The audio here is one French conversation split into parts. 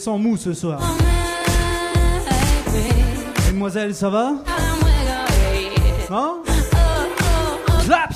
les sens mous ce soir. Mesdemoiselles, ça va? Hein? Clap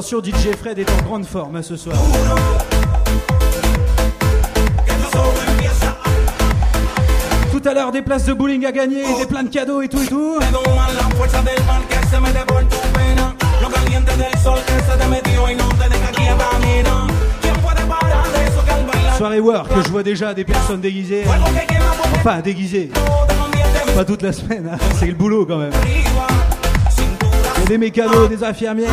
Attention, DJ Fred est en grande forme hein, ce soir. Tout à l'heure, des places de bowling à gagner, des plein de cadeaux et tout et tout. Soirée work, je vois déjà des personnes déguisées. Enfin, déguisées. Pas toute la semaine, hein, c'est le boulot quand même. des mécanos, des infirmières,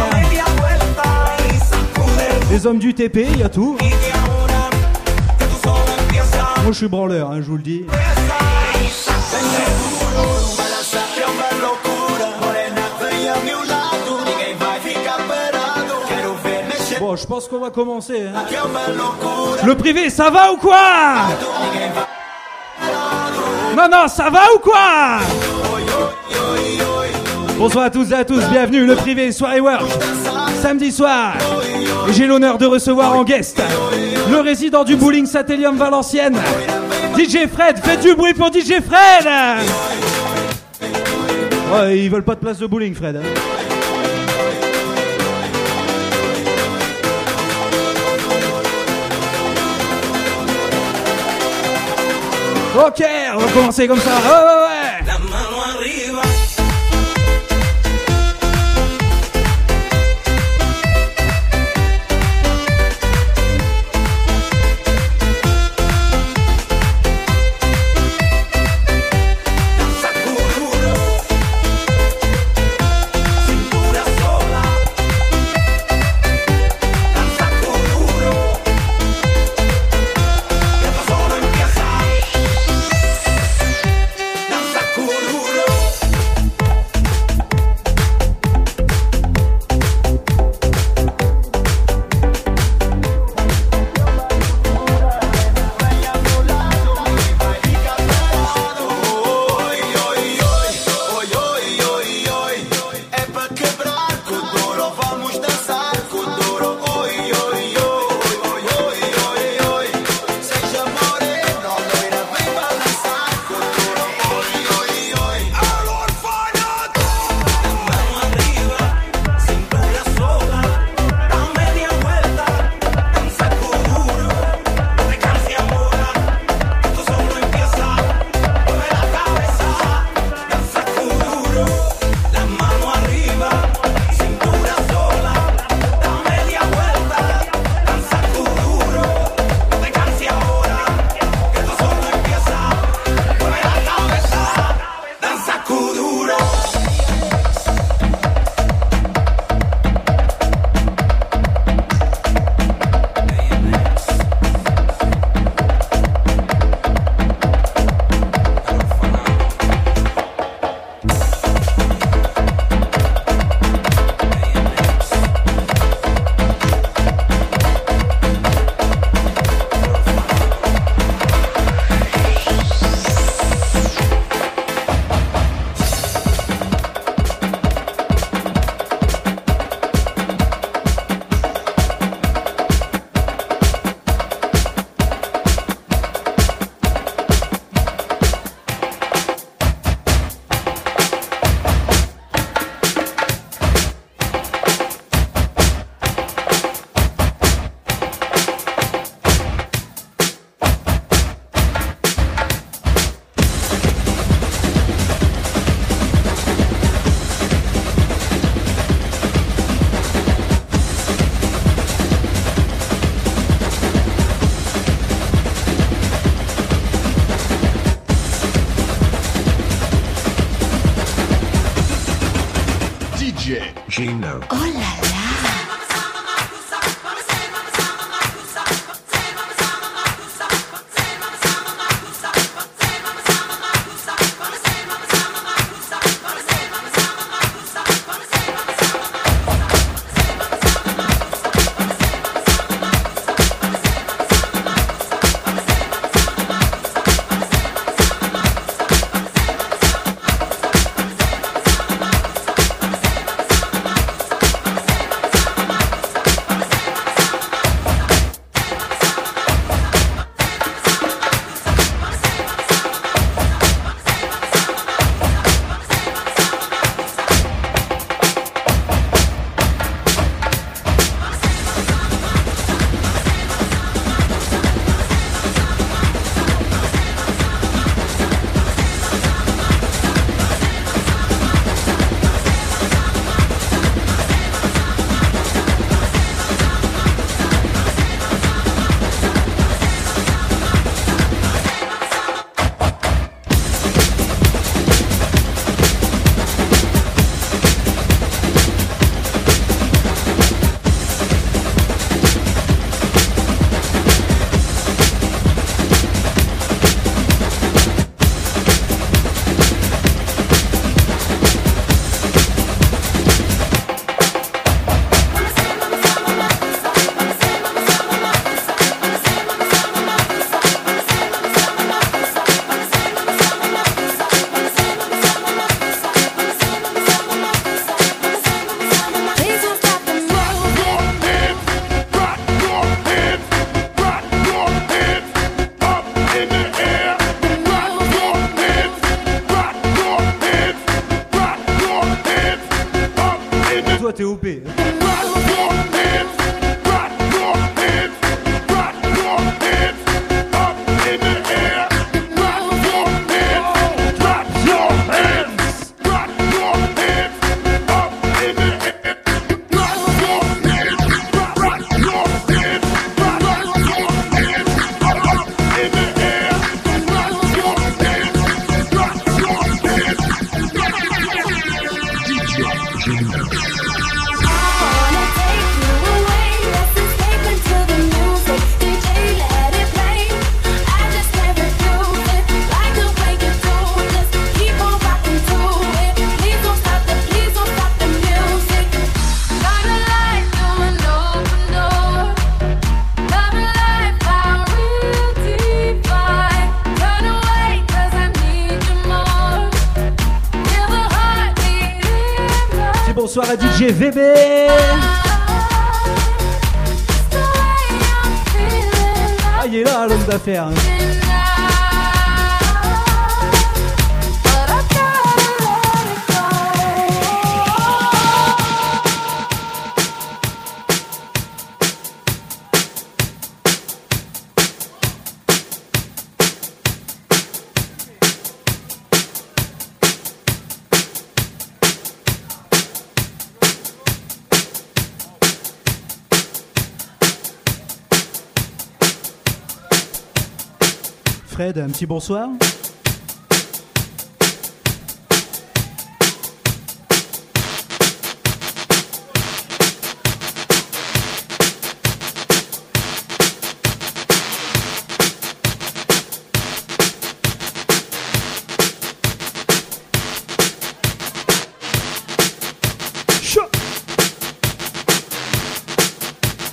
des hommes du TP, il y a tout. Moi je suis branleur, hein, je vous le dis. Bon, je pense qu'on va commencer. hein. Le privé, ça va ou quoi? Non, non, ça va ou quoi? Bonsoir à tous et à tous, bienvenue, le privé, soirée work, samedi soir. J'ai l'honneur de recevoir en guest le résident du bowling Satellium Valenciennes, DJ Fred. Faites du bruit pour DJ Fred Ouais, ils veulent pas de place de bowling, Fred. hein. Ok, on va commencer comme ça. Ouais, Gino. Danza Un petit bonsoir.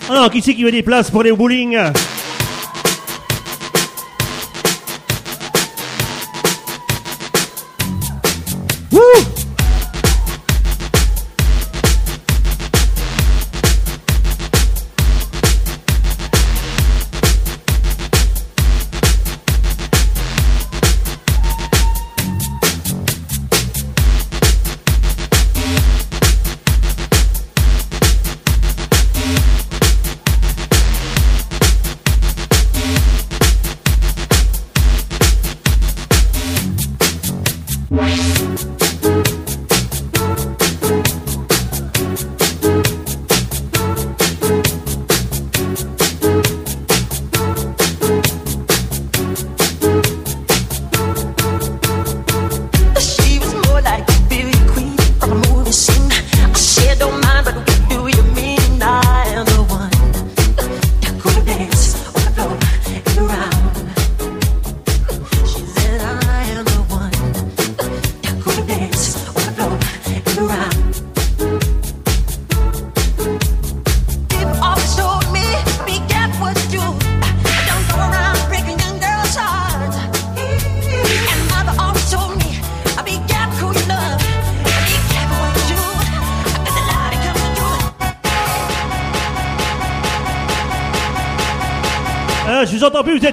Alors, qui c'est qui veut des places pour les bowling?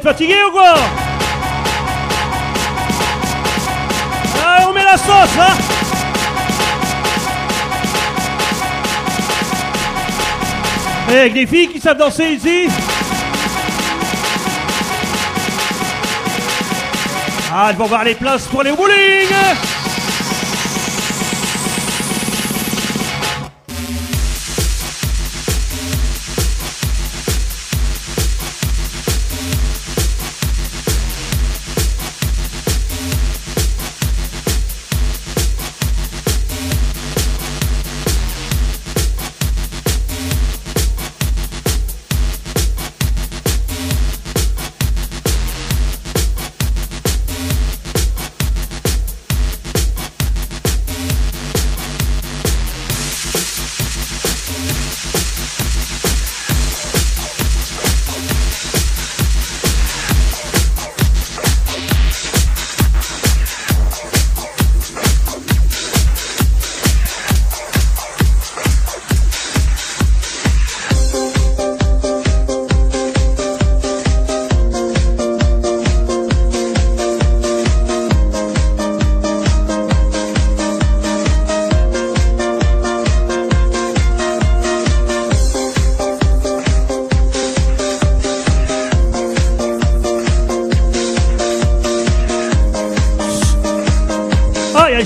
fatigué ou quoi Allez, on met la sauce, hein eh, avec des filles qui savent danser ici. Ah, elles vont voir les places pour les bowling.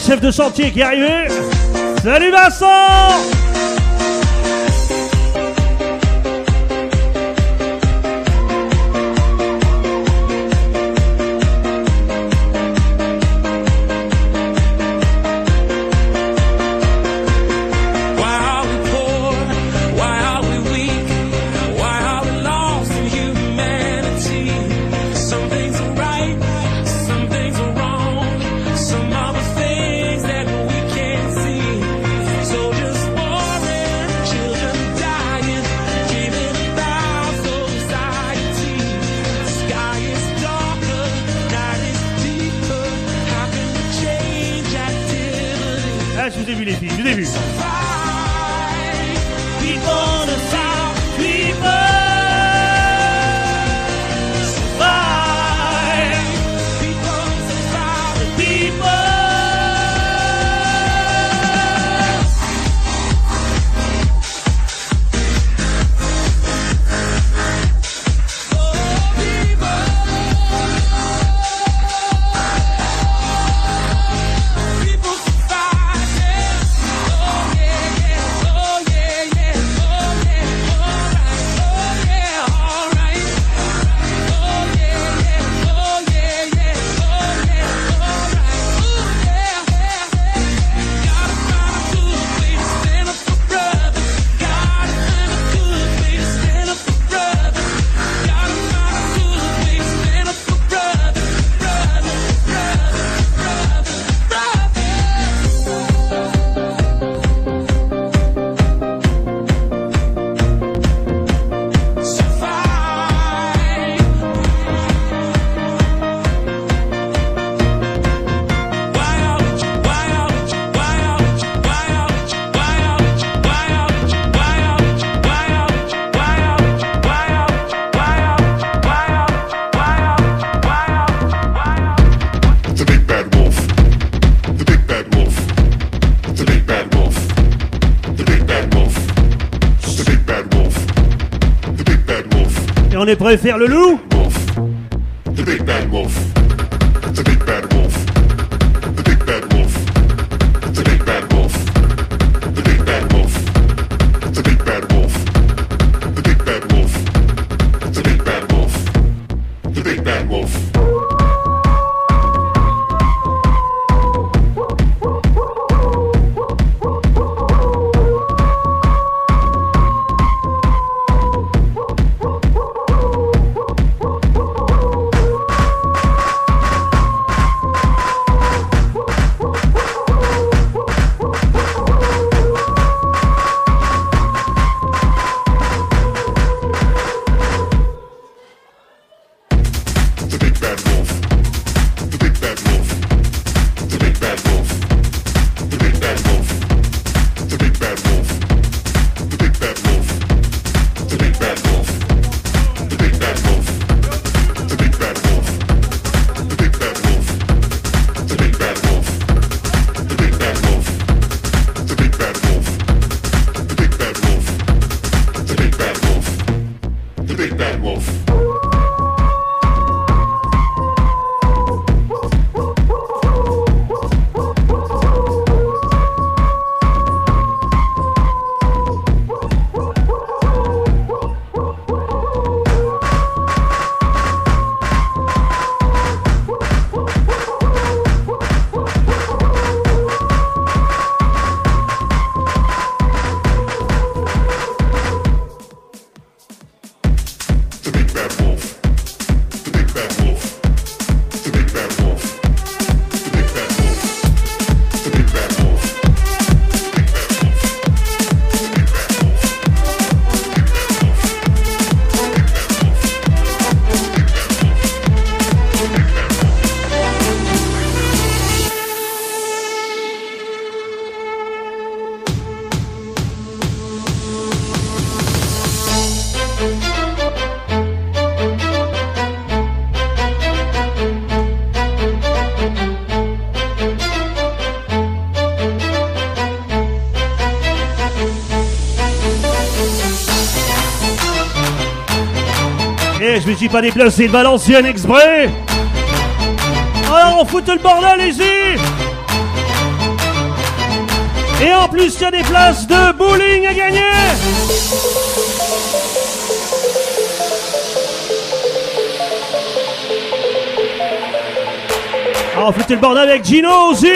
chef de chantier qui est arrivé. Salut Vincent on est le loup? je me suis pas déplacé de Valenciennes exprès. Alors on fout le bordel ici. Et en plus, il y a des places de bowling à gagner. Ah, Alors, foutez le bordel avec Gino aussi.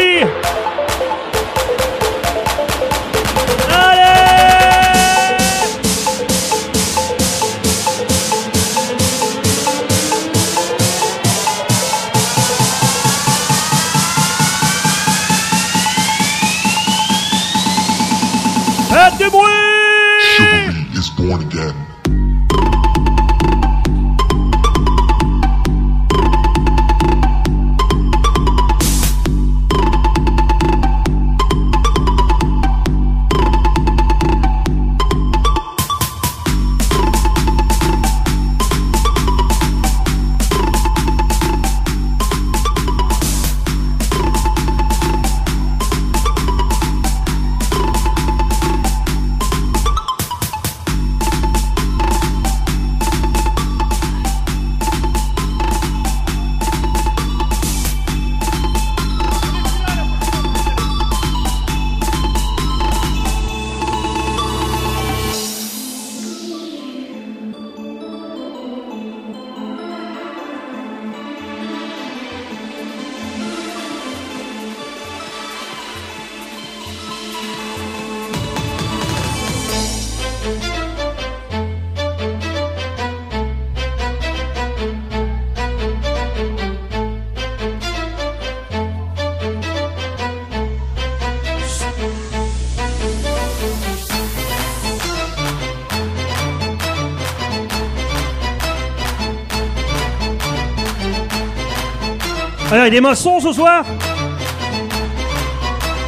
Il y a des maçons ce soir?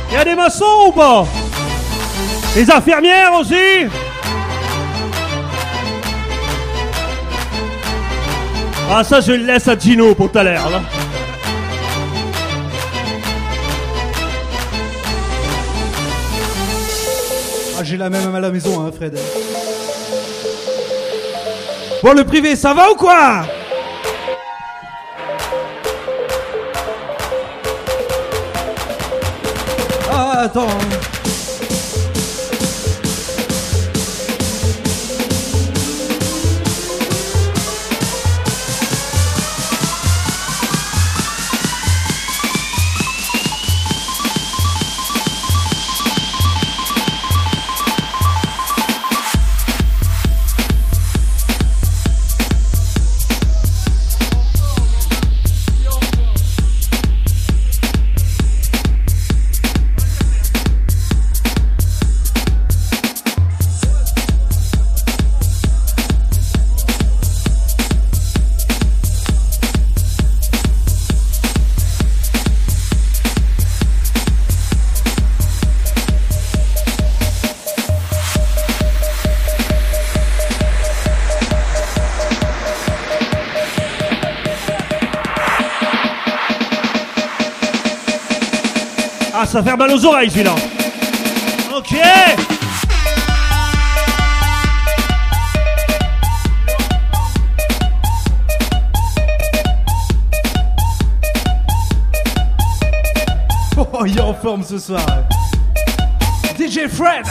Il y a des maçons ou pas? Les infirmières aussi? Ah ça je le laisse à Gino pour tout à l'heure là. Ah, j'ai la même à la maison, hein, Fred. Bon, le privé, ça va ou quoi? Ah, ça fait mal aux oreilles celui-là. Ok Oh, il est en forme ce soir. DJ Fred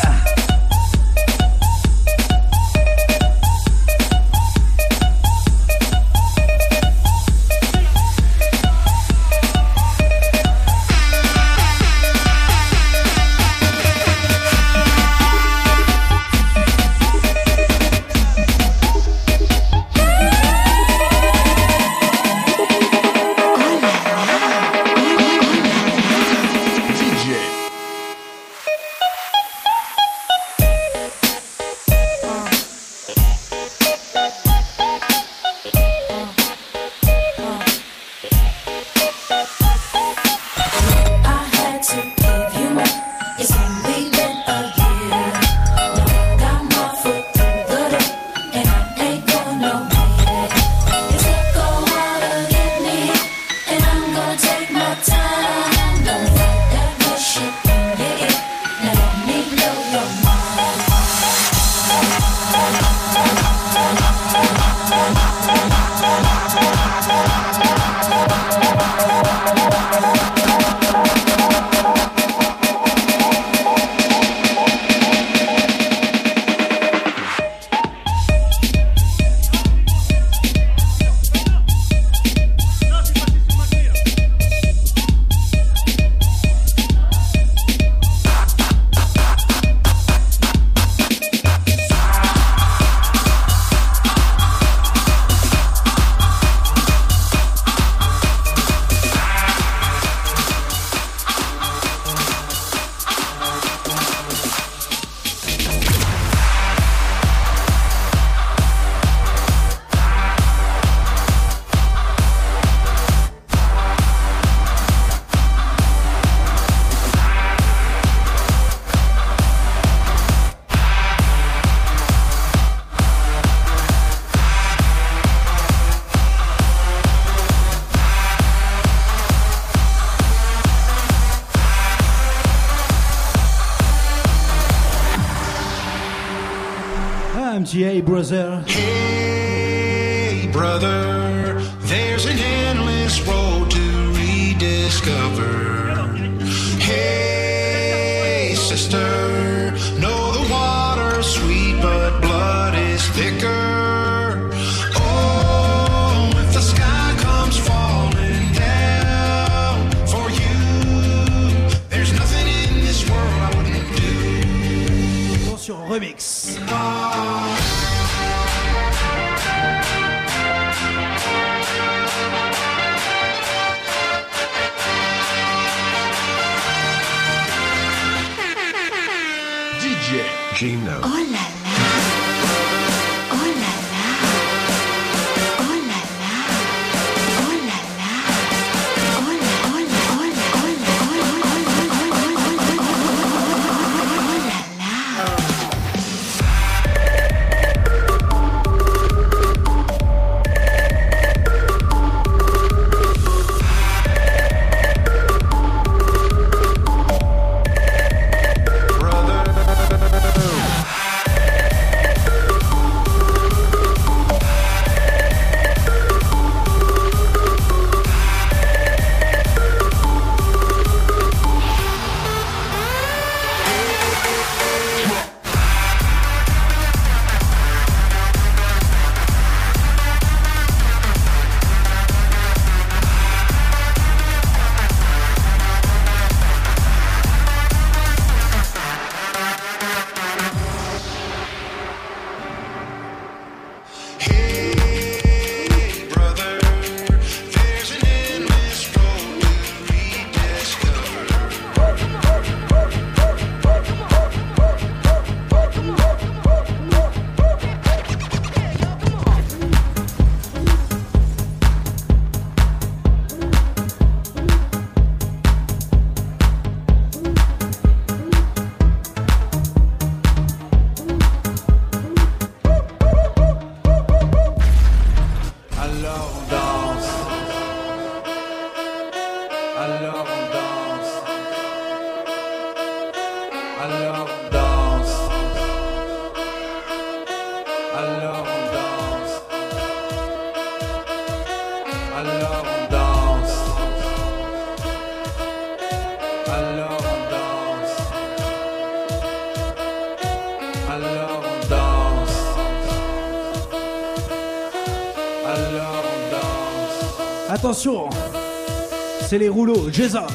c'est les rouleaux. Jason.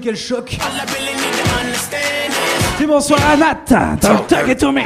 Quel choc. C'est bonsoir Anat. Don't talk it to me.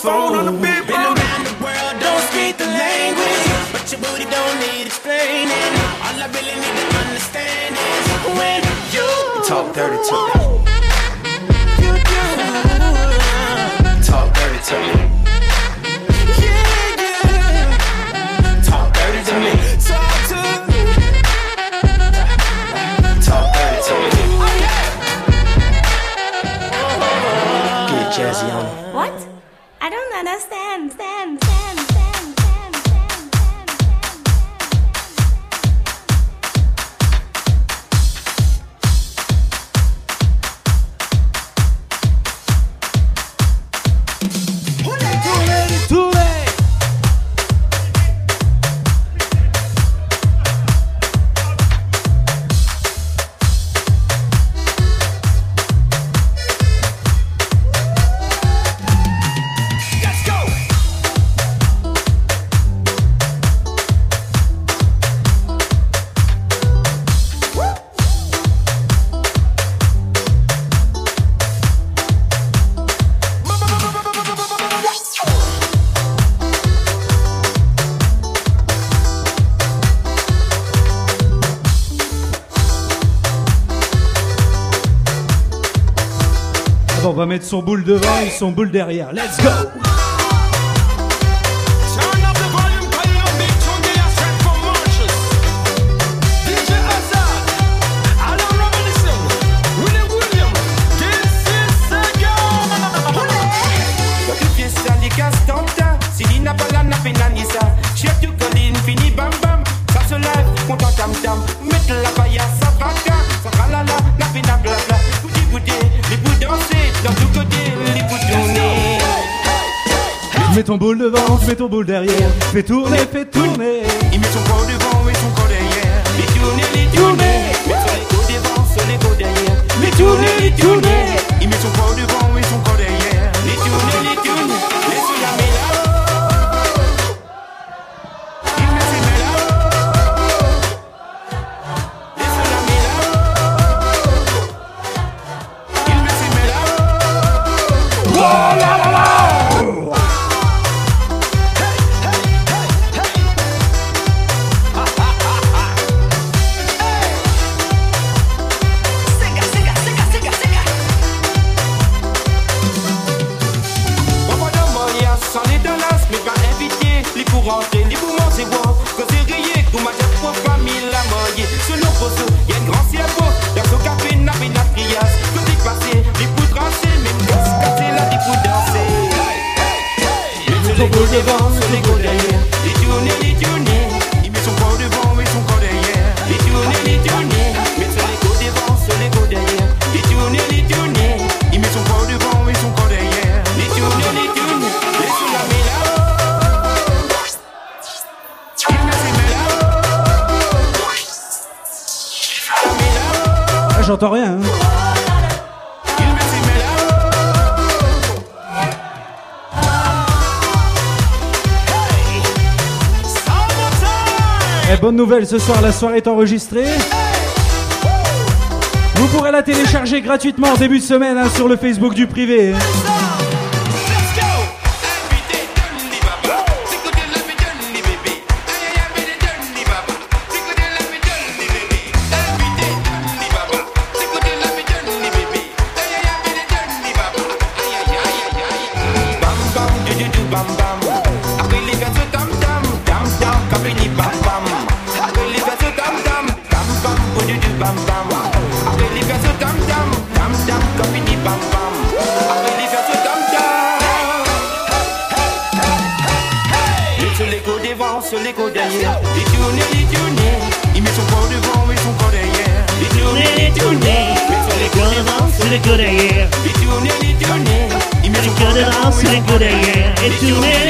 phone on the big Been around the world, don't speak the language. But your booty don't need explaining. All I really need to understand is when you talk dirty to me. You do. Talk dirty to me. mettre son boule devant et son boule derrière. Let's go! ton boule devant, fais ton boule derrière, fais tourner, fais tourner. Il met son corps devant et son corps derrière. Les tourner, les tourner. Met son écho devant, son écho derrière. Les tourner, les tourner. Il met son corps devant et son corps j'entends rien. Et bonne nouvelle, ce soir la soirée est enregistrée. Vous pourrez la télécharger gratuitement en début de semaine hein, sur le Facebook du privé. Hein. single day, yeah. It's too.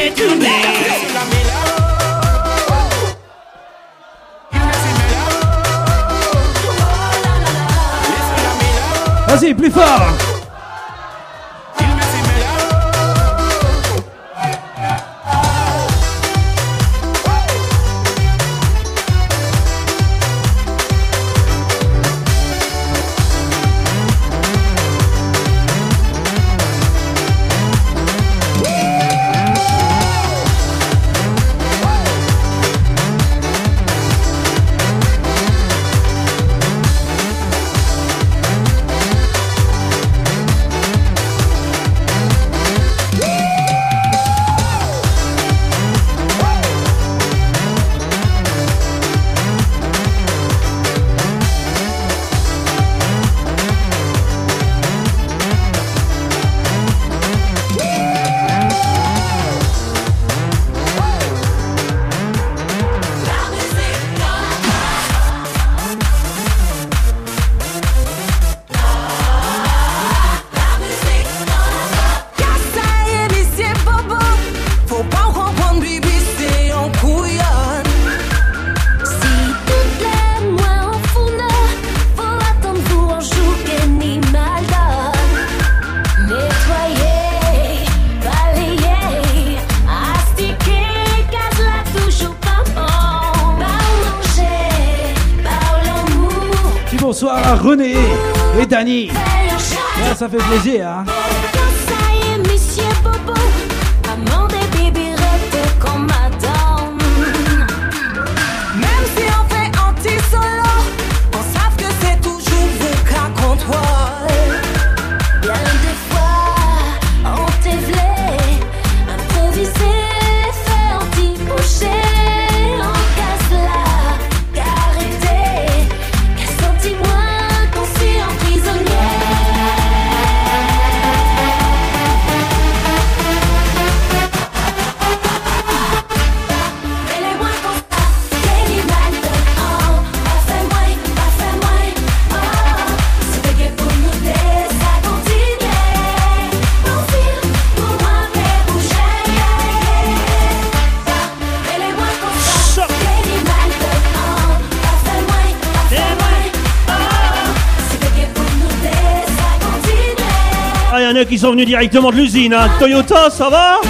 qui sont venus directement de l'usine. Hein. Toyota, ça va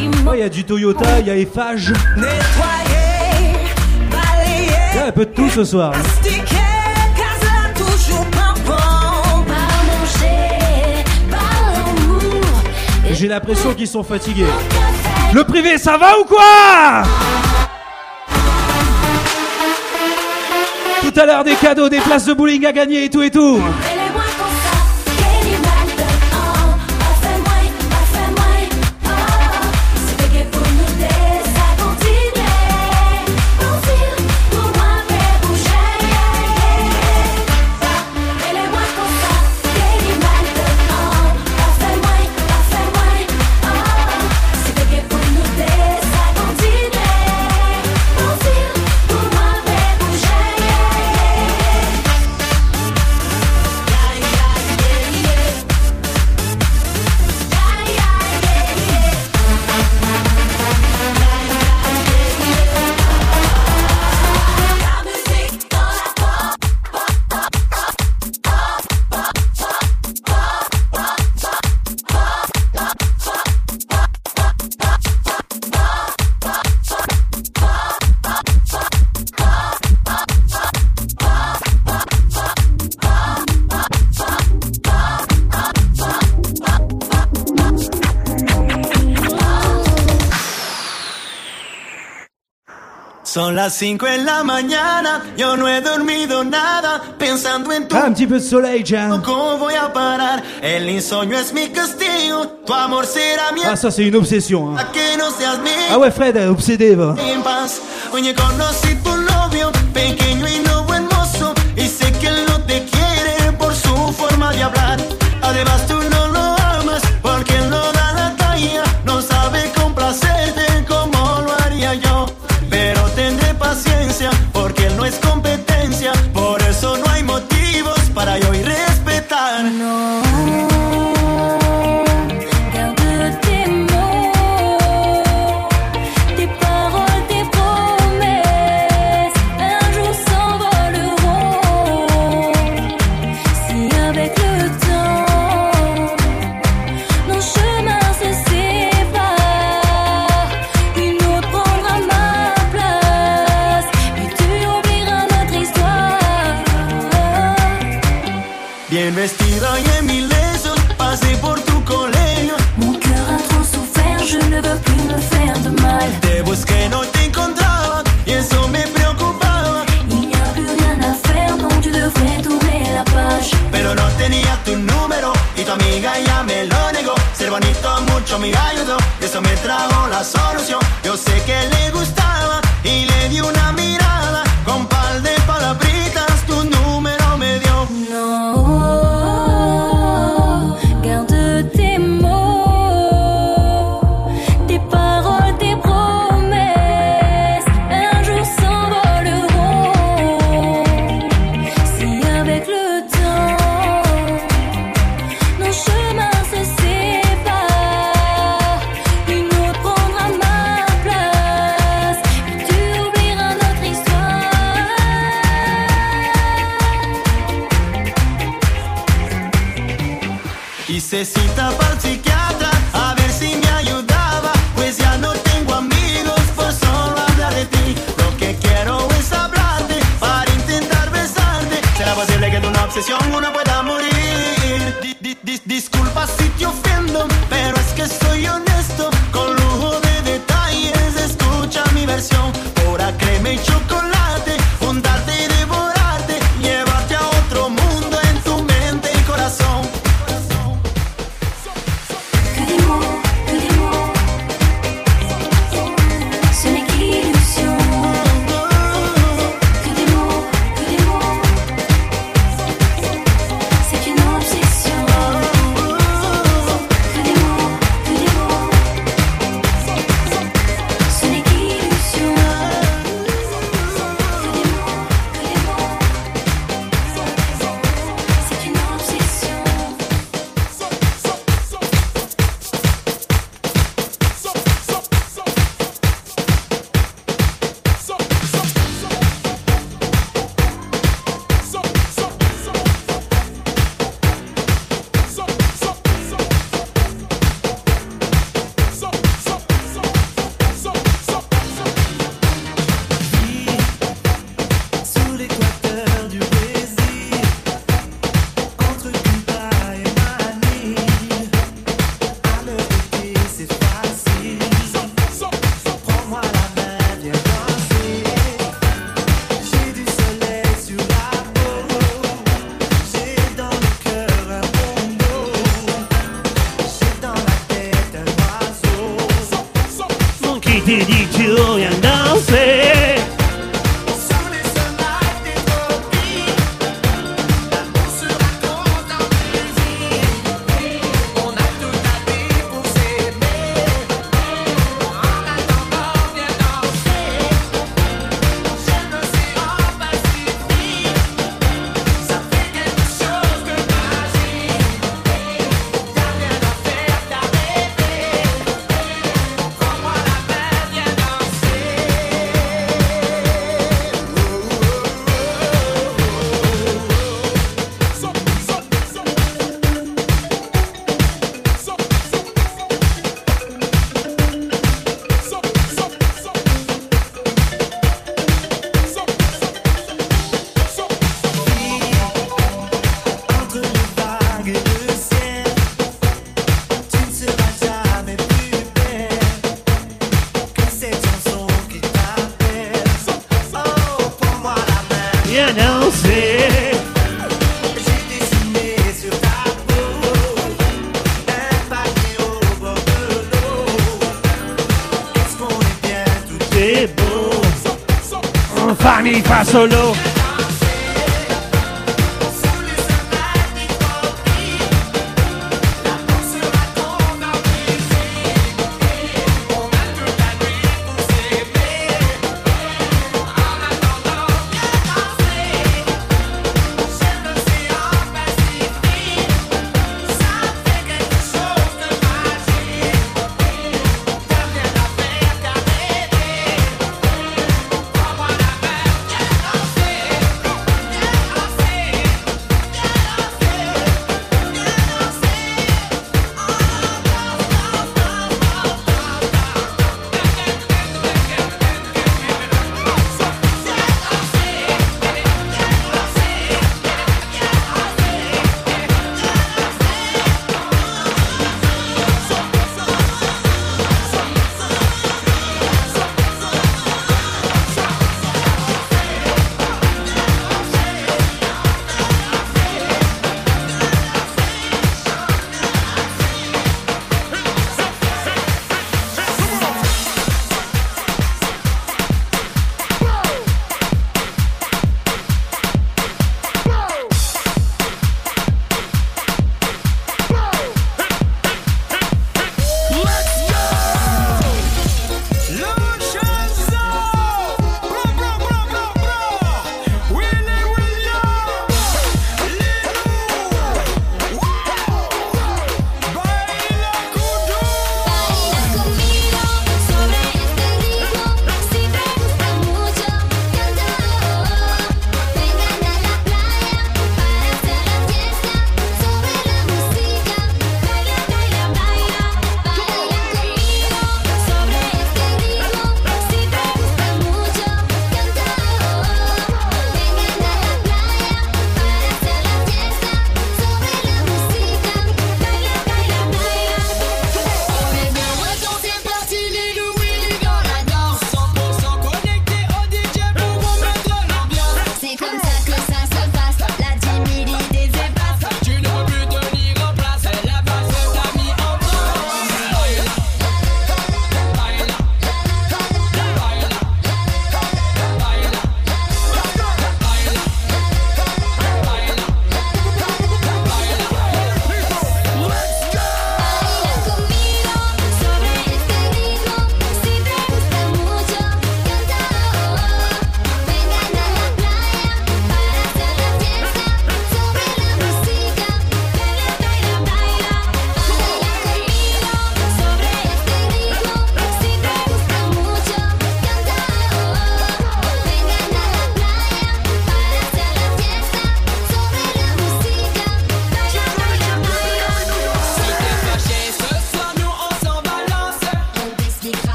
Il oh, y a du Toyota, il y a Eiffage. Il y a un peu de tout ce soir. Hein. J'ai l'impression qu'ils sont fatigués. Le privé, ça va ou quoi Tout à l'heure, des cadeaux, des places de bowling à gagner et tout et tout. Las 5 en la mañana, yo no he dormido nada, pensando en tu. Ah, un petit peu de soleil, Jan. ¿Cómo voy a parar? El insomnio es mi castigo, tu amor será mi. Ah, ça, c'est une obsession. Hein. A que no seas mi. Ah ouais, Fred, obsédé, va. En paz, Bien vestido y en mil besos, pasé por tu colegio. Mon cœur a trop souffert, je ne veux plus me faire de mal. Te busqué, no te encontraba, y eso me preocupaba. Il n'y a plus rien à faire, donc tu devrais tourner la page. Pero no tenía tu número, y tu amiga ya me lo negó. Ser bonito mucho me ayudó, y eso me trajo la solución. Yo sé que le gustaba, y le di una mirada.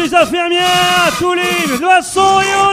Les infirmières, tous les loissons et on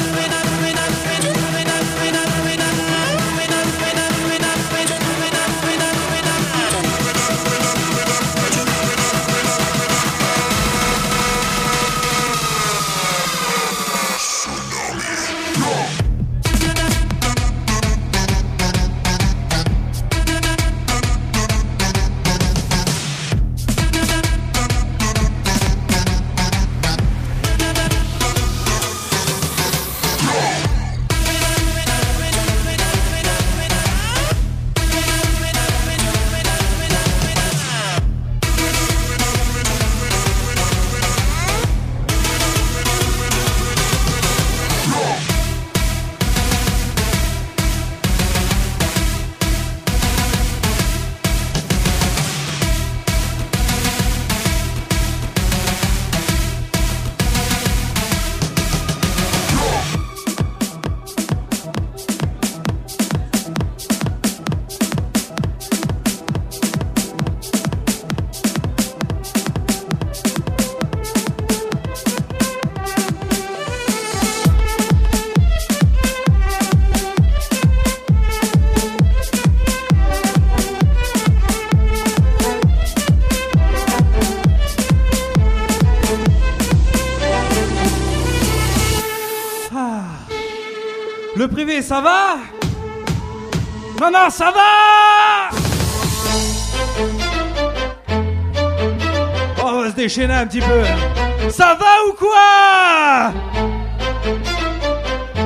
ça va? Non, non, ça va Oh, On va se déchaîner un petit peu. Ça va ou quoi?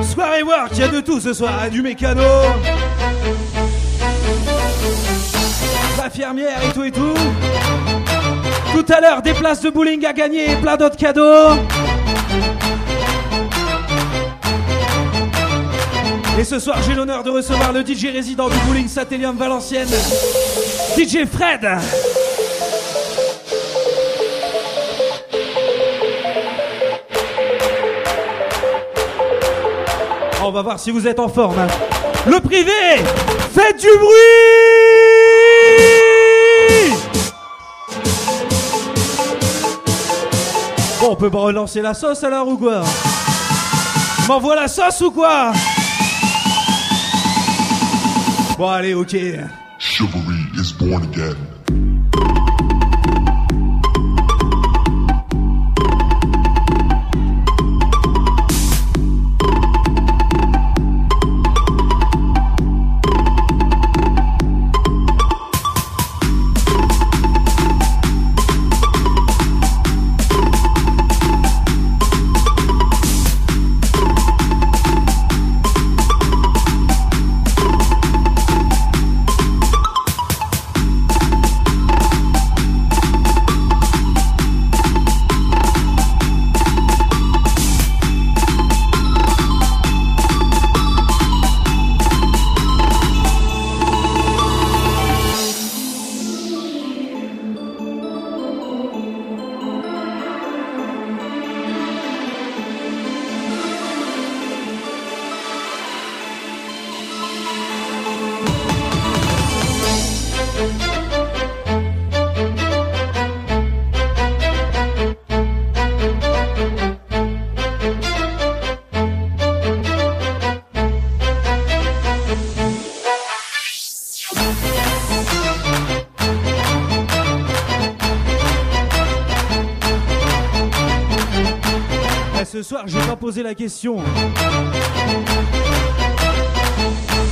Soirée work, il y a de tout ce soir. Du mécano, l'infirmière et tout et tout. Tout à l'heure, des places de bowling à gagner et plein d'autres cadeaux. Et ce soir, j'ai l'honneur de recevoir le DJ résident du bowling Satellium Valenciennes, DJ Fred. On va voir si vous êtes en forme. Le privé, faites du bruit Bon, on peut relancer la sauce alors ou quoi? M'envoie la sauce ou quoi? Bon, allez, ok. Chivalry is born again.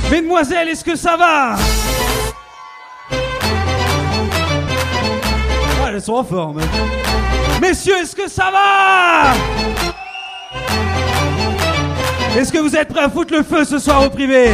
Mesdemoiselles, est-ce que ça va? Elles sont en forme. Messieurs, est-ce que ça va? Est-ce que vous êtes prêts à foutre le feu ce soir au privé?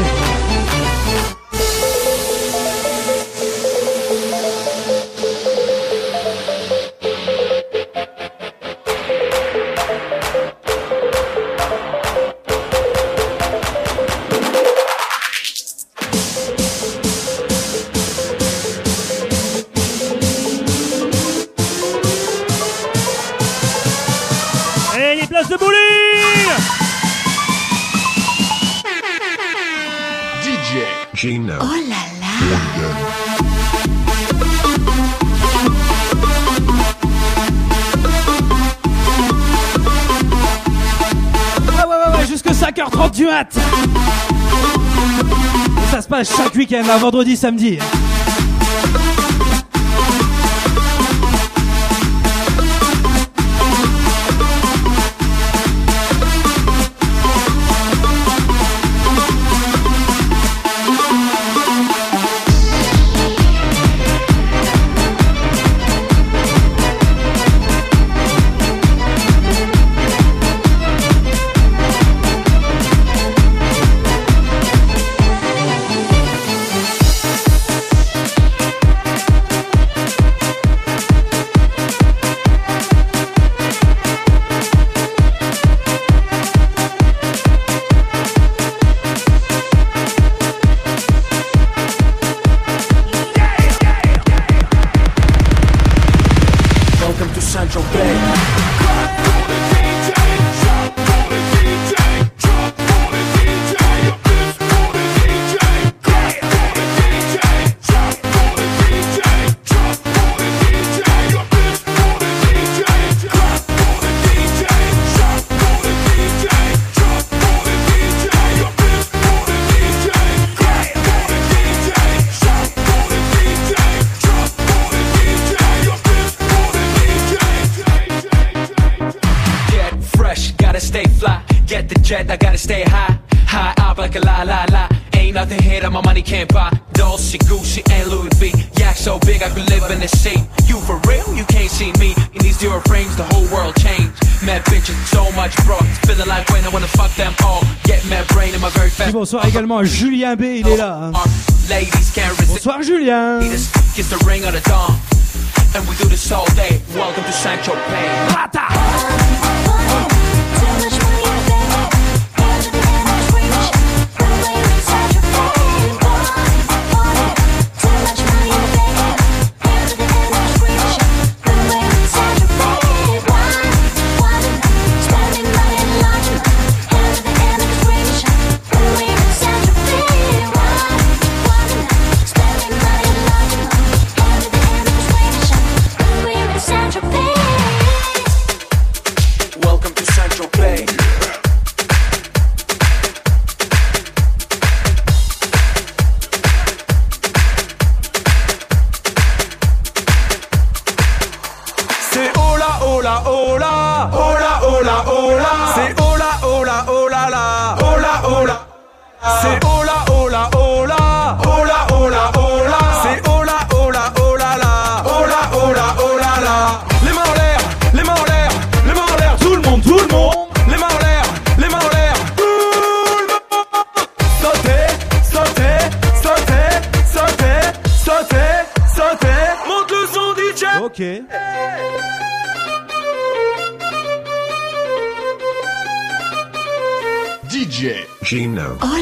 chaque week-end, à vendredi, samedi. she ain't Louis V. Yak so big I could live in the sea. You for real? You can't see me. In these zero frames, the whole world changed. Mad bitches, so much bro. Feeling like when I wanna fuck them all. Get my brain in my very fast. Bonsoir également à Julien B, il est là. Hein. Bonsoir Julien. Kiss the ring of the dawn. And we do this all day. Welcome to Sancho Pay. Rata. know. I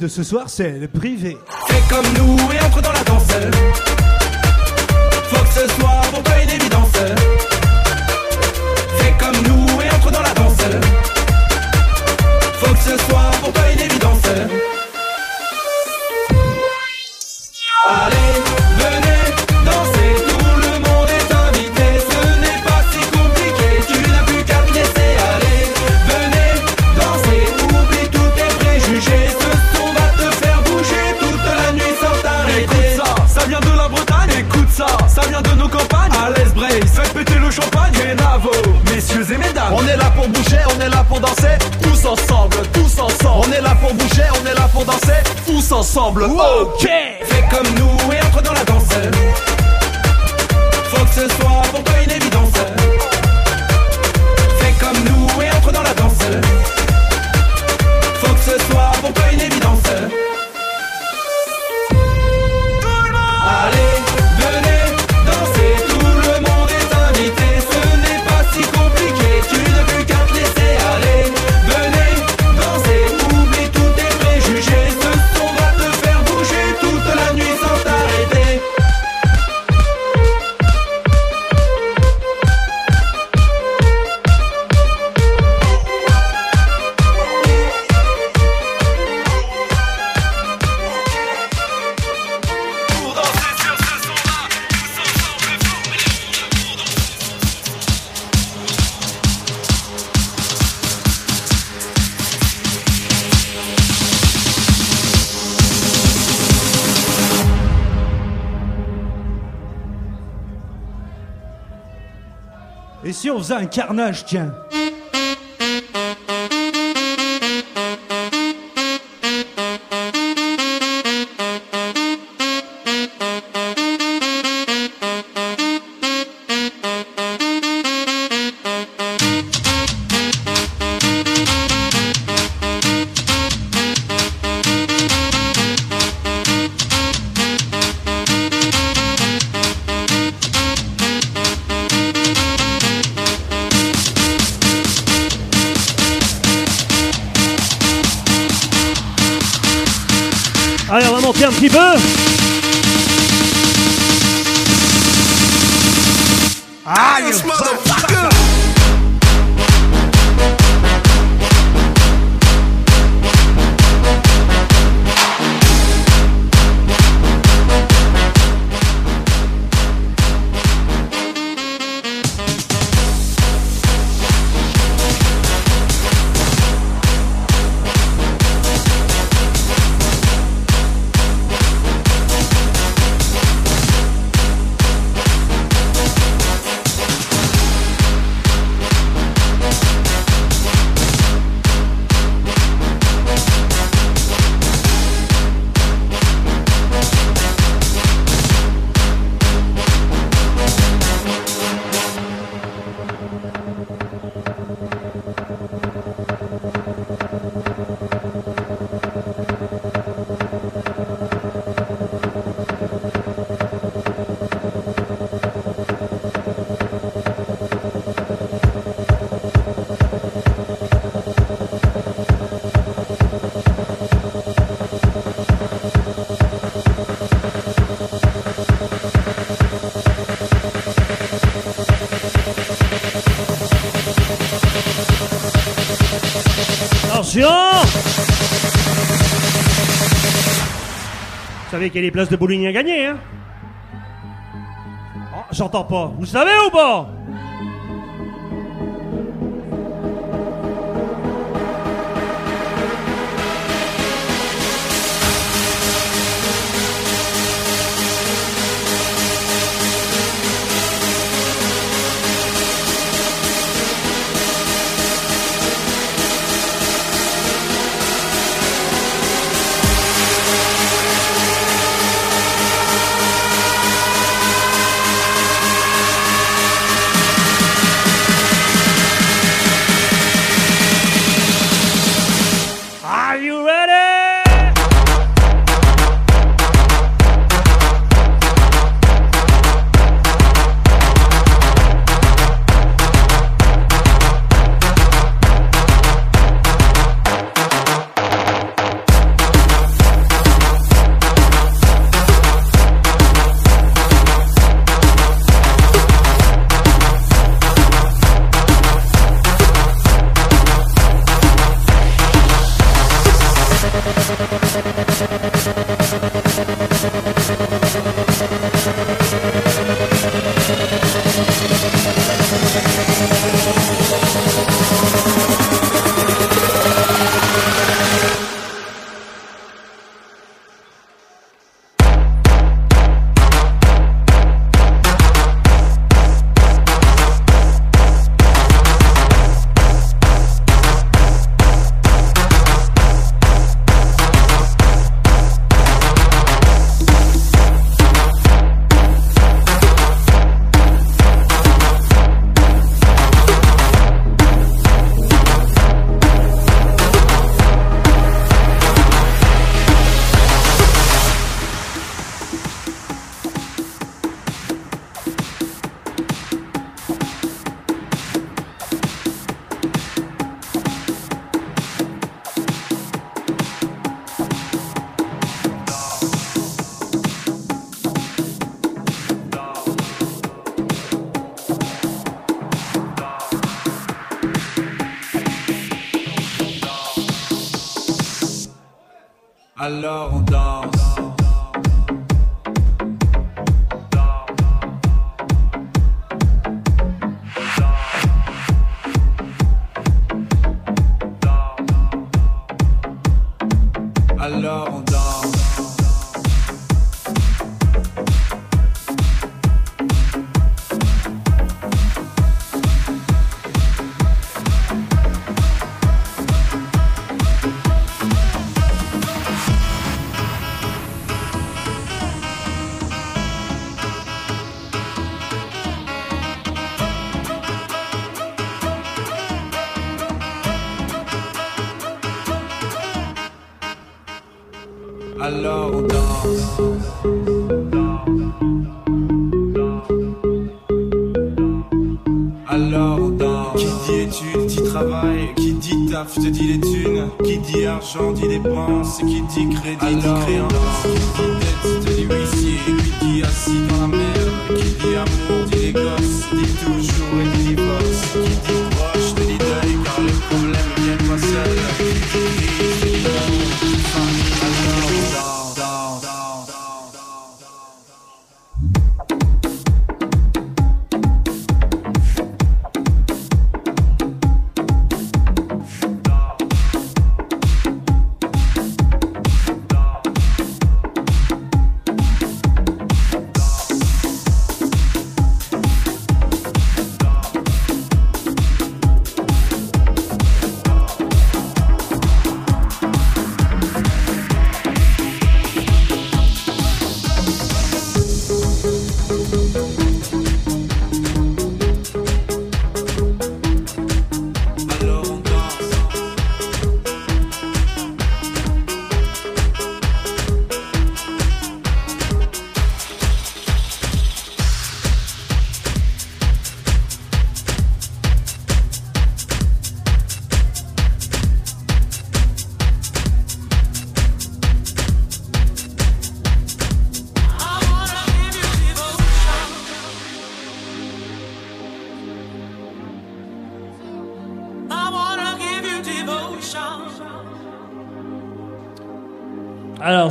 de ce soir, c'est le privé. un carnage, tiens. Vous savez qu'il y a places de bowling à gagner, hein? Ah, j'entends pas. Vous savez ou pas?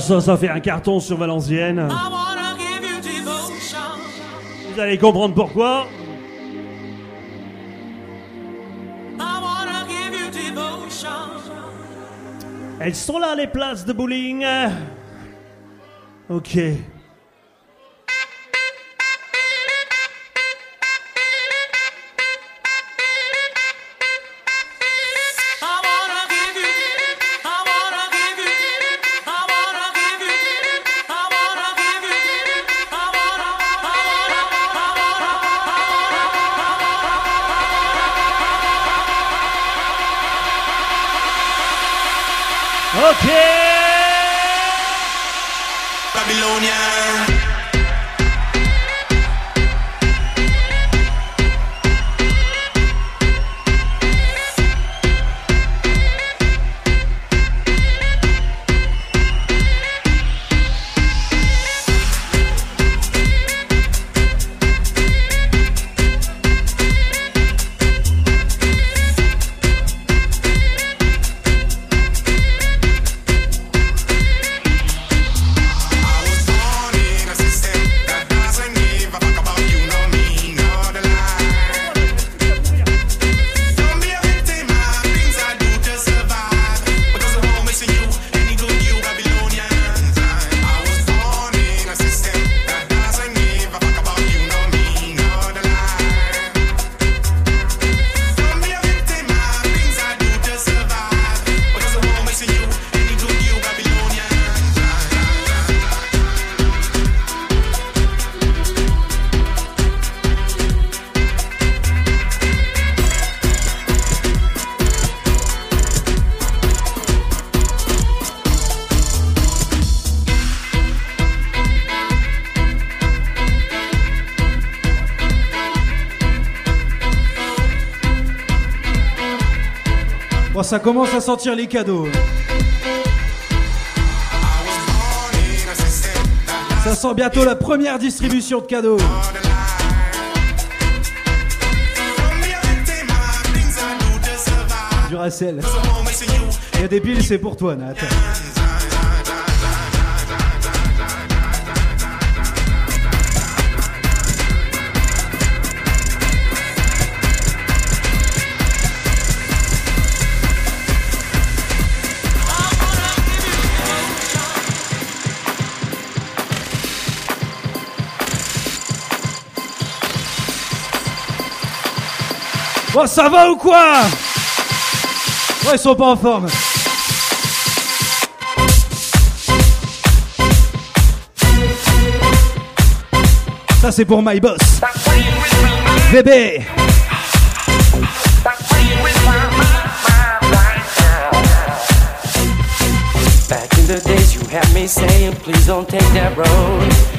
ça, ça fait un carton sur Valenciennes. Vous allez comprendre pourquoi. Elles sont là les places de bowling. Ok. Ça commence à sentir les cadeaux. Ça sent bientôt la première distribution de cadeaux. Duracell. Il y a des piles, c'est pour toi, Nat. Bon, ça va ou quoi Ouais, ils sont pas en forme. Ça, c'est pour my boss. Bébé. Back in the days, you had me saying, please don't take that road.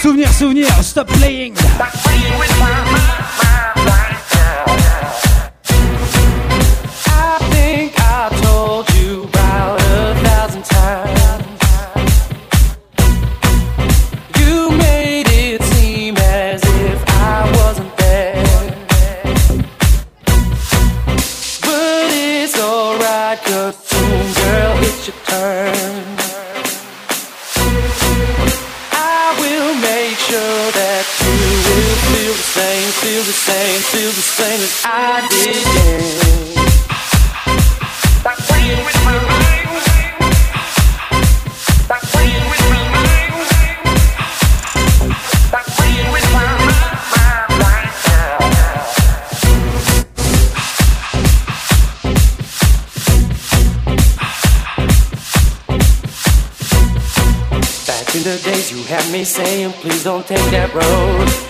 Souvenir, souvenir, stop playing. Same as I did. Yeah. Back in the days, you had me saying, please don't take that road.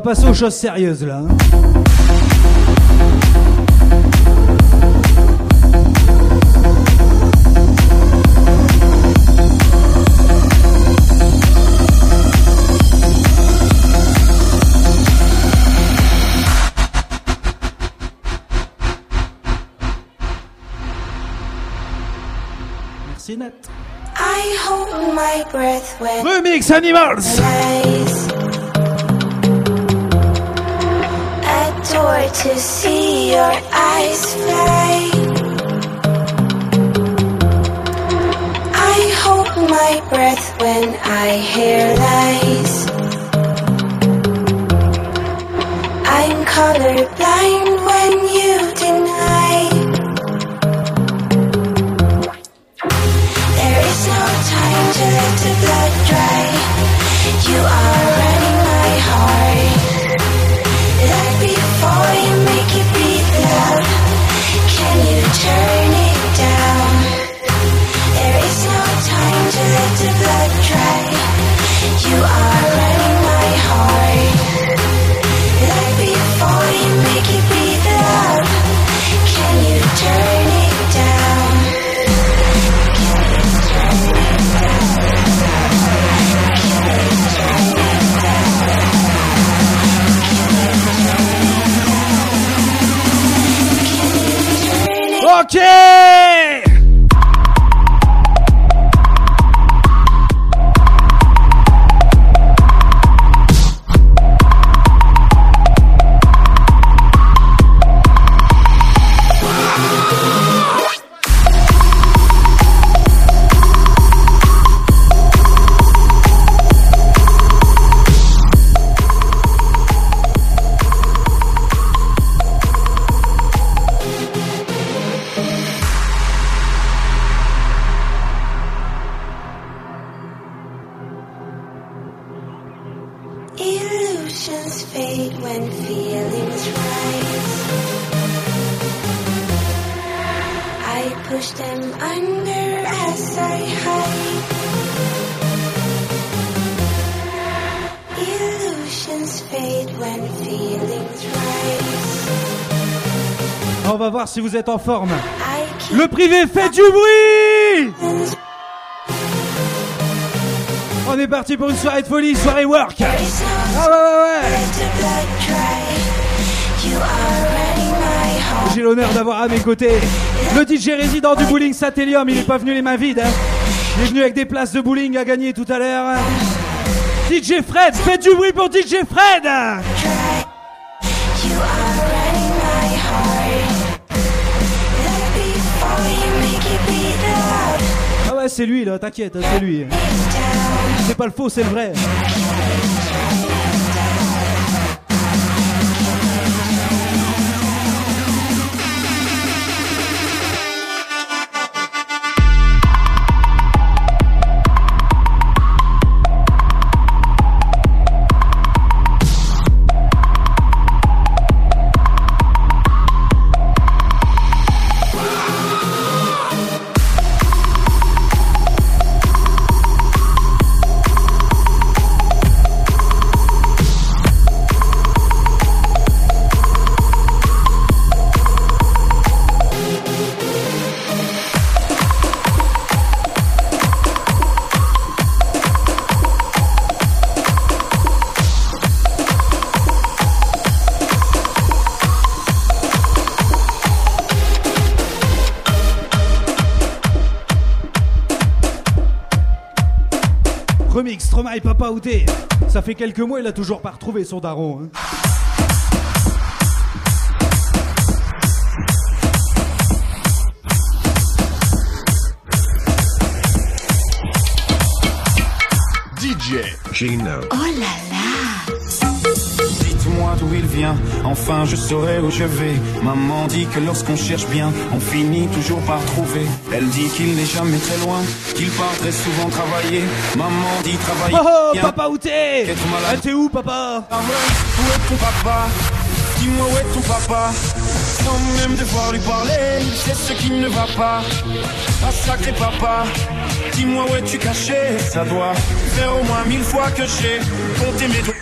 Va passer aux choses sérieuses là. hein. Merci Nat. I hold my breath when Remix Animals. To see your eyes si vous êtes en forme. Le privé fait du bruit On est parti pour une soirée de folie, soirée work Ah ouais ouais ouais. J'ai l'honneur d'avoir à mes côtés le DJ résident du bowling Satellium. Il est pas venu les mains vides. hein. Il est venu avec des places de bowling à gagner tout à l'heure. DJ Fred, faites du bruit pour DJ Fred c'est lui là, t'inquiète, c'est lui. C'est pas le faux, c'est le vrai. Stromae, Papa Outé. Ça fait quelques mois, il a toujours pas retrouvé son daron. hein. DJ Gino. Oh là là. D'où il vient, enfin je saurai où je vais. Maman dit que lorsqu'on cherche bien, on finit toujours par trouver. Elle dit qu'il n'est jamais très loin, qu'il part très souvent travailler. Maman dit travailler. Oh, oh, bien. Papa Outé Qu'être malade. Ah, T'es où, papa? Ah ouais, Où est ton papa? Dis-moi où est ton papa Sans même devoir lui parler, sait ce qui ne va pas. Ah sacré papa, dis-moi où es-tu caché? Ça doit faire au moins mille fois que j'ai compté mes doigts.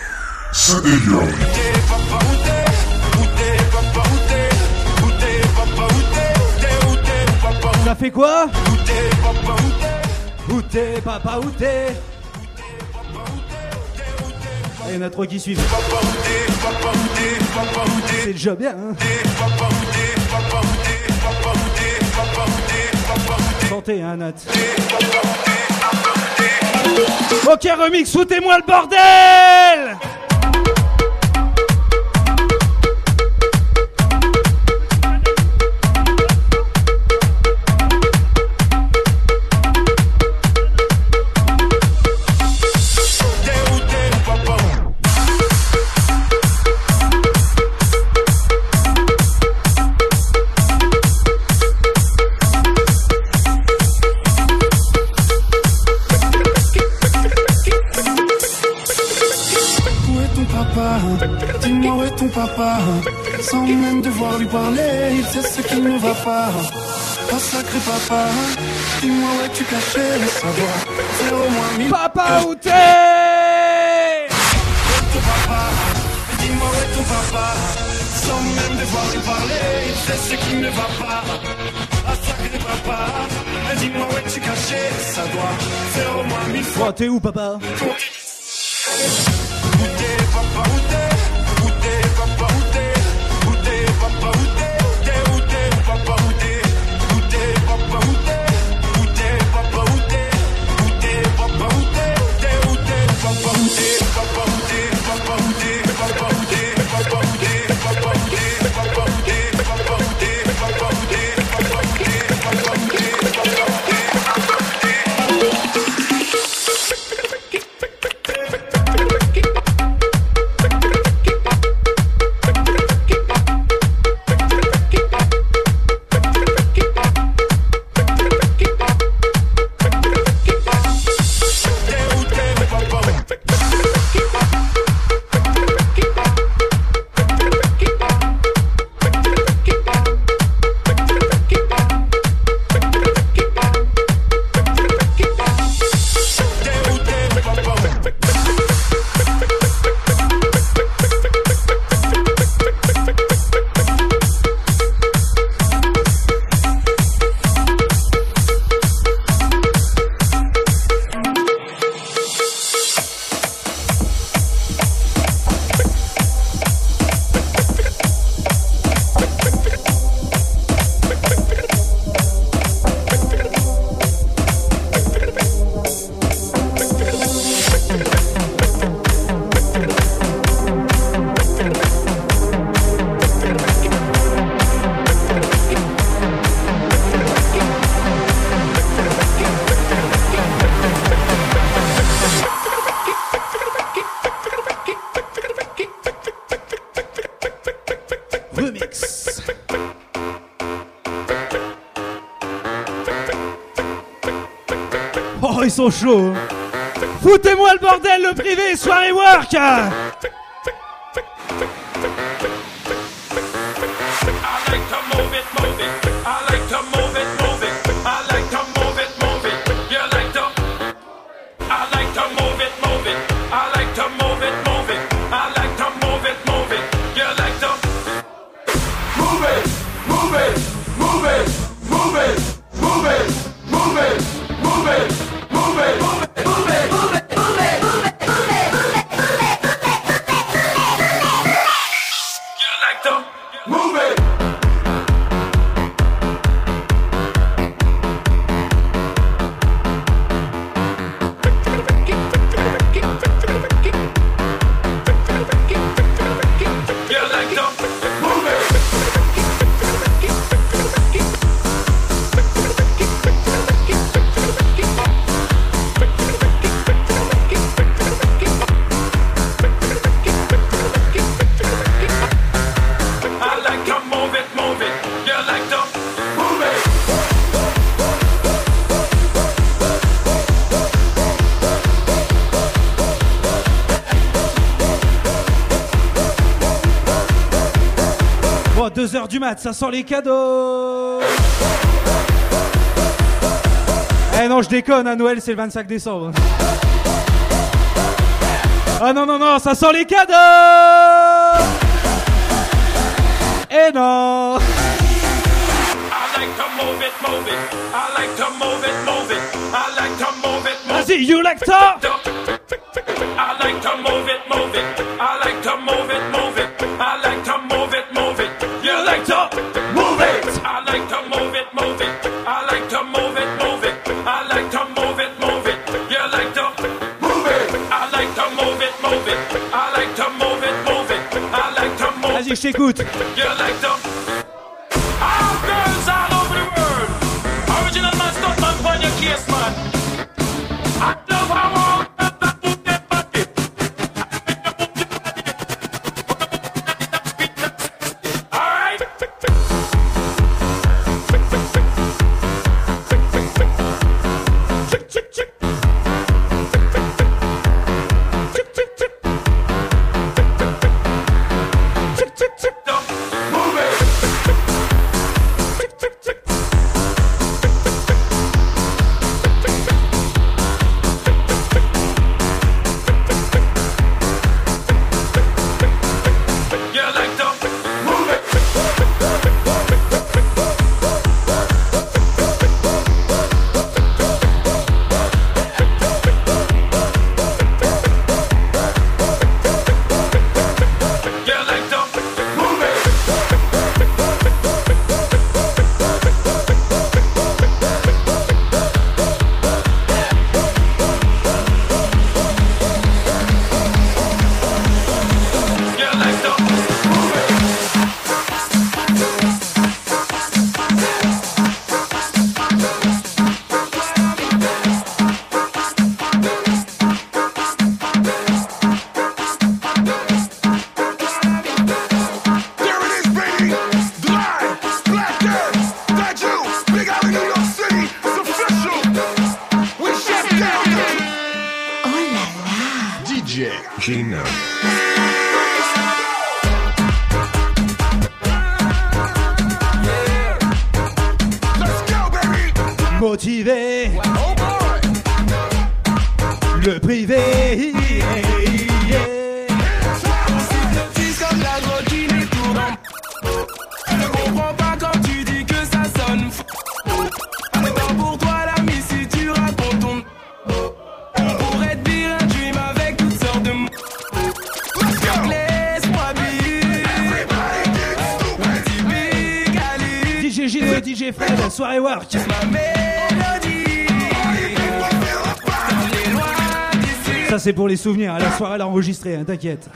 Ça fait quoi papa Il y en a trois qui suivent. C'est déjà bien, hein. Santé, hein, Nat. Ok, remix, foutez-moi le bordel Sans même devoir lui parler, il sait ce qui ne va pas. Oh sacré papa, dis-moi où es-tu caché Ça doit faire au moins mille Papa, où t'es ton papa Dis-moi où est ton papa Sans même devoir lui parler Il sait ce qui ne va pas. Ah sacré papa Dis-moi où es-tu caché Ça doit faire au moins mille fois. Oh, t'es où, papa? Où t'es papa où t'es papa où t'es Foutez-moi le bordel, le privé, soirée work. 2h du mat, ça sent les cadeaux. Eh non, je déconne, à Noël c'est le 25 décembre. Ah non, non, non, ça sent les cadeaux. Eh non. Vas-y, you like to I like to move it, move it, I like to move it, move it like to je t'écoute. pour les souvenirs. Hein. La soirée l'a enregistrée, hein, t'inquiète.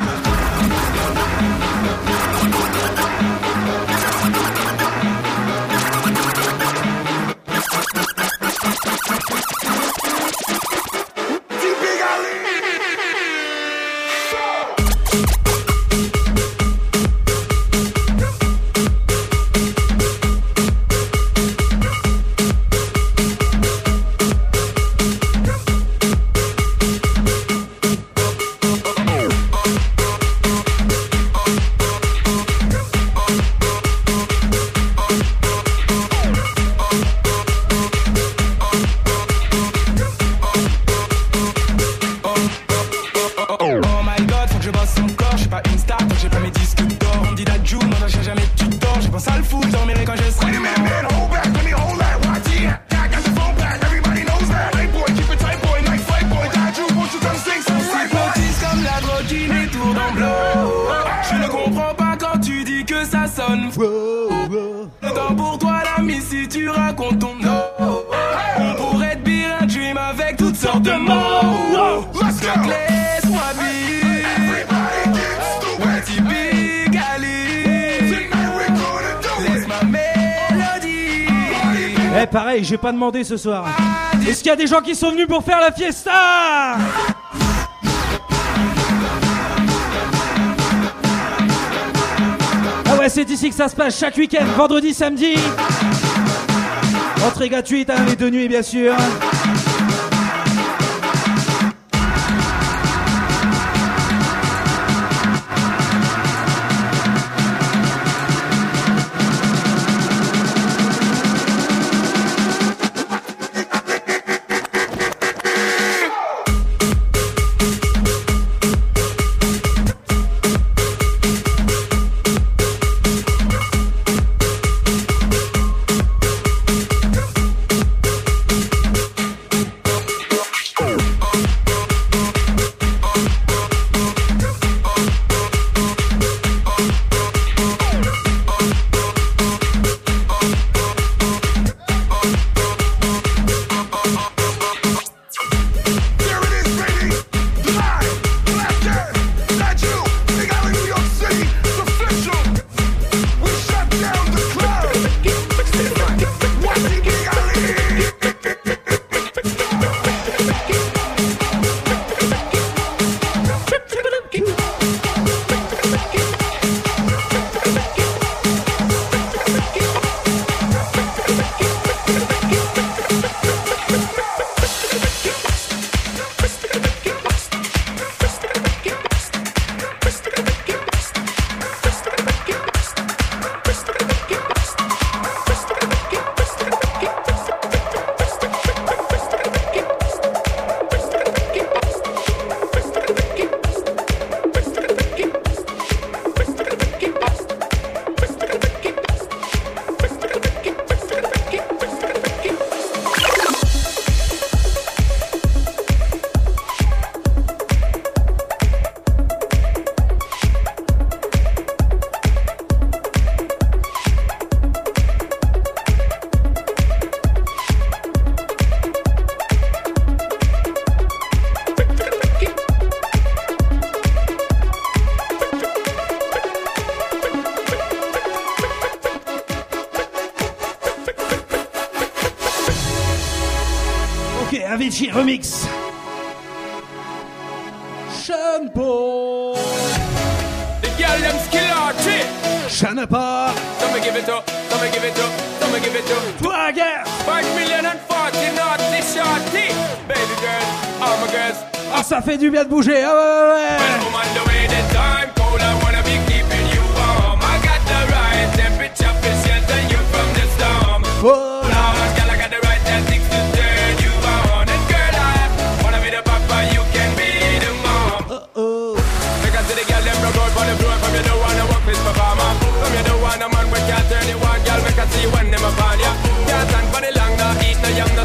J'ai pas demandé ce soir. Est-ce qu'il y a des gens qui sont venus pour faire la fiesta Ah ouais, c'est ici que ça se passe chaque week-end, vendredi, samedi. Entrée gratuite, hein, les deux nuits bien sûr. Avicii remix. Sean Paul. The girl them skill arty. Shana pas. Some give it up, some give it up, some give it up. Toi, guerre. Five million and forty naughty shorty. Baby girl, all my girls. Ah, ça fait du bien de bouger. Ah ouais, ouais, ouais.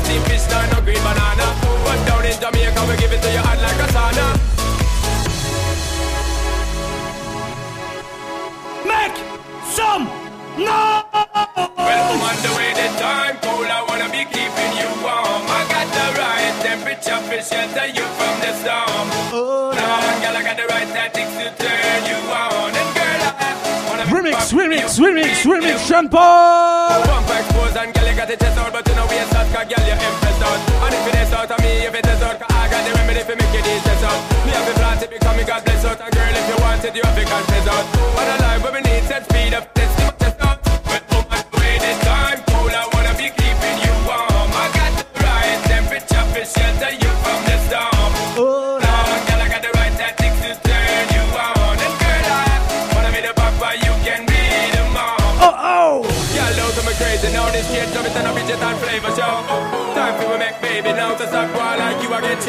No young, no steam fish, no, no green banana. But down in Jamaica, we give it to you hot like a sauna. Make some noise! Well, I'm on the way, the time cold. I wanna be keeping you warm. I got the right temperature for shelter you from the storm. Oh, Lord, girl, I got the right tactics to turn you on. And girl, I wanna be Remix, pop- remix, remix, remix, Sean Paul. Bump expose and girl, you got the chest out, but you know we start, 'cause girl, you impressed out. And if it is out of me, if it is out, 'cause I got the remedy for make it easy out. Me have the plant it because me got blessed out. And girl, if you want it, you have to confess out. But alive, but we need set speed up,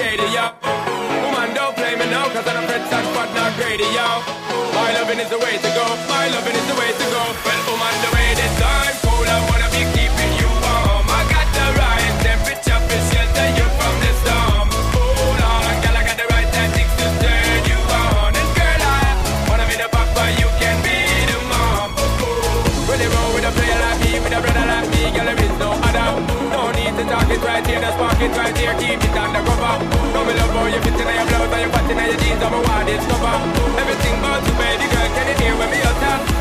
I shady yo. Woman don't play me now cause I'm a fret and spot not greedy yo. My loving is the way to go, my loving is the way to go. Well woman the way this time cold I wanna be keeping you warm. I got the right temperature for shelter you from the storm. Hold on girl I got the right tactics to turn you on. And girl I wanna be the papa you can be the mom. When they roll with a player like me, with a brother like me, girl, there is no other. No need to talk it right here, the spark it right here, keep it undercover. No me love how you fit in your blouse and you fat in your jeans, I'm a wild discover. Everything about you, baby girl, can you hear when me utter?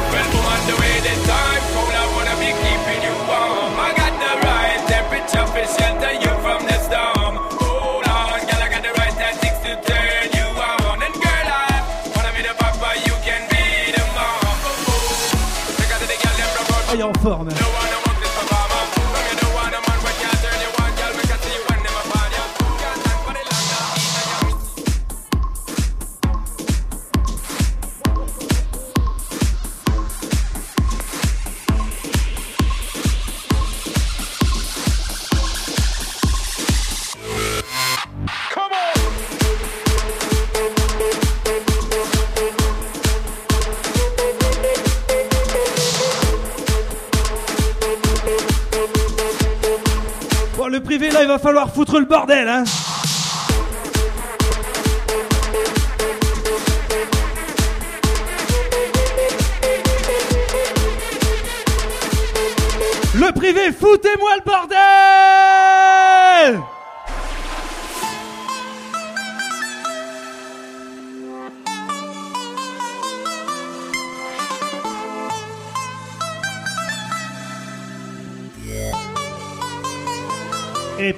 Foutre le bordel, hein?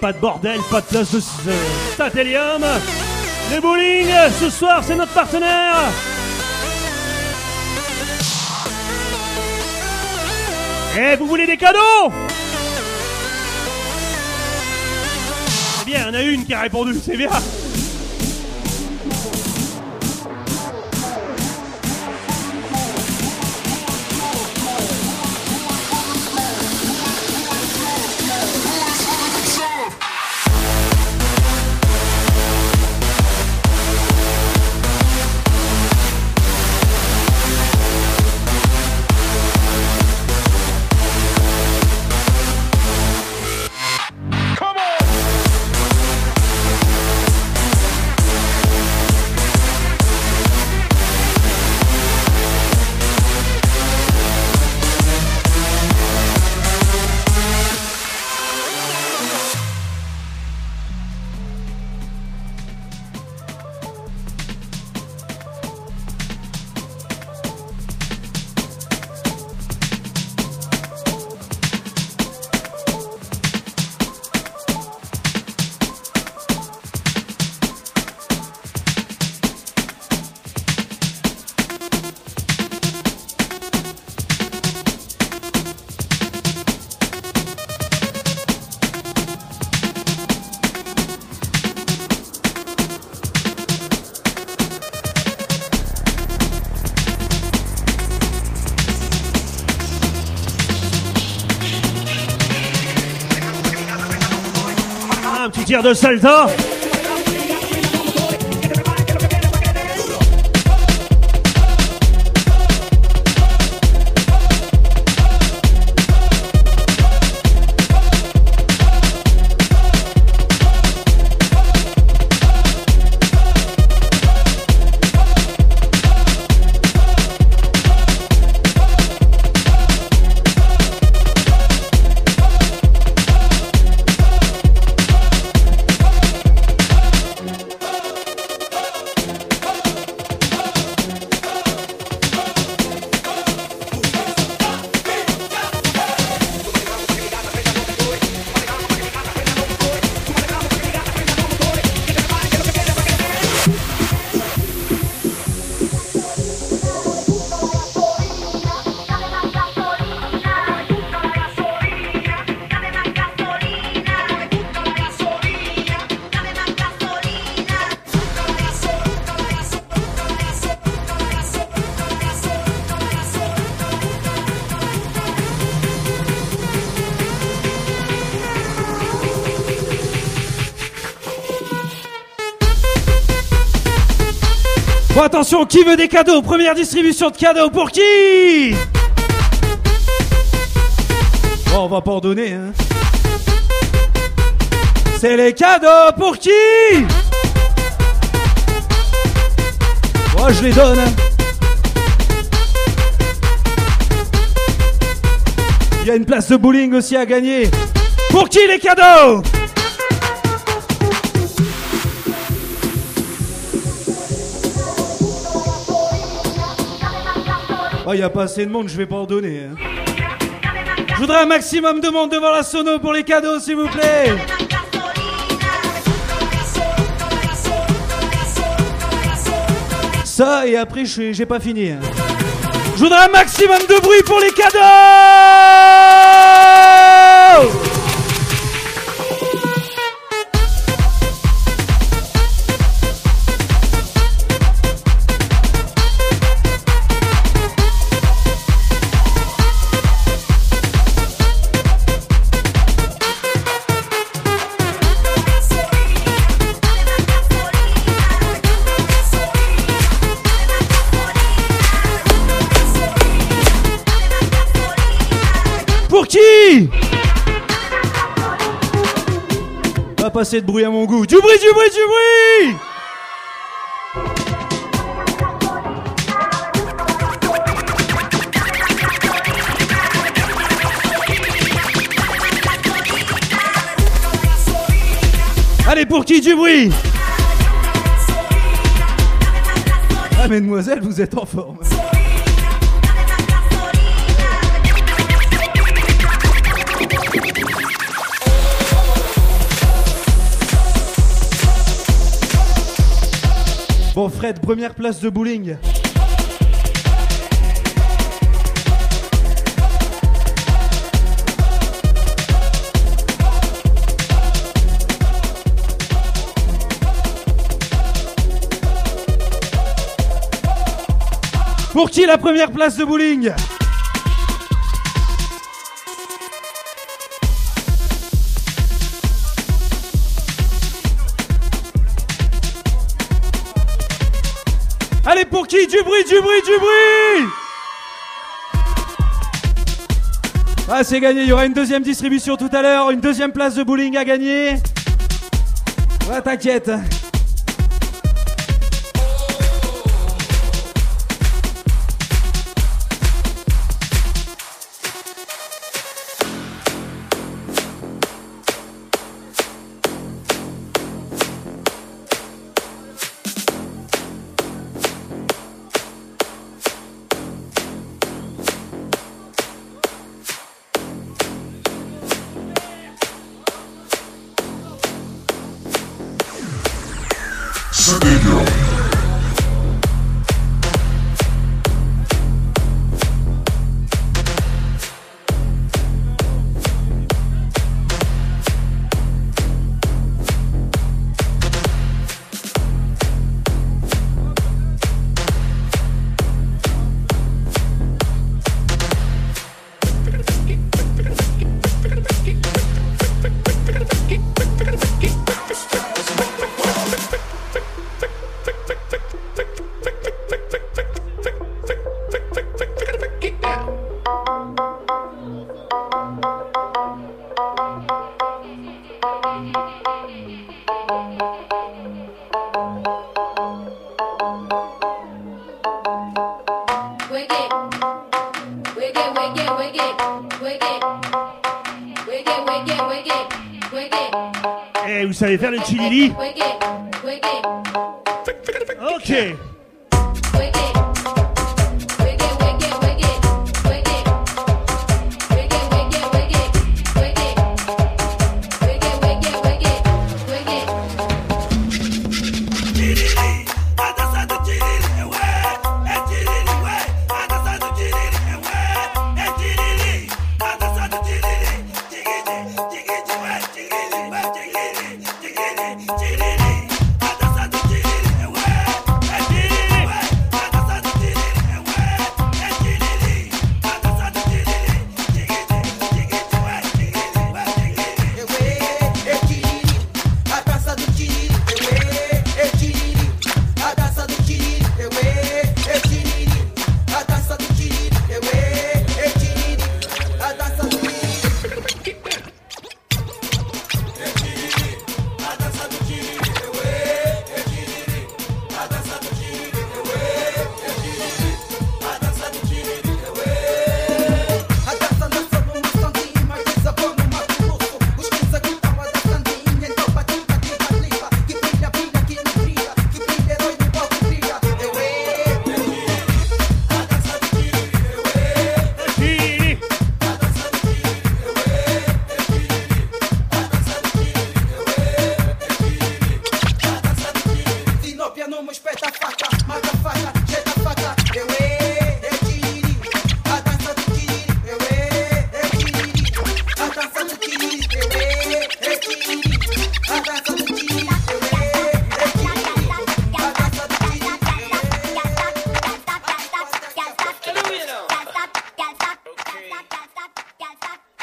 Pas de bordel, pas de place de euh. Les bowling, ce soir, c'est notre partenaire. Et vous voulez des cadeaux? C'est bien, il y en a une qui a répondu, c'est bien. Un petit tir attention, qui veut des cadeaux? Première distribution de cadeaux pour qui? On va pas en donner, hein. C'est les cadeaux pour qui? Moi, je les donne. hein. Il y a une place de bowling aussi à gagner. Pour qui les cadeaux? Oh, il a pas assez de monde, je vais pas en donner. hein. Je voudrais un maximum de monde devant la sono pour les cadeaux, s'il vous plaît. Ça, et après, j'ai pas fini. hein. Je voudrais un maximum de bruit pour les cadeaux passer de bruit à mon goût. Du bruit, du bruit, du bruit Allez, pour qui du bruit Ah, mesdemoiselles, vous êtes en forme. Bon, Fred, première place de bowling. Pour qui la première place de bowling? Qui Du bruit, du bruit, du bruit Ah, c'est gagné. Il y aura une deuxième distribution tout à l'heure. Une deuxième place de bowling à gagner. Ouais, t'inquiète. It.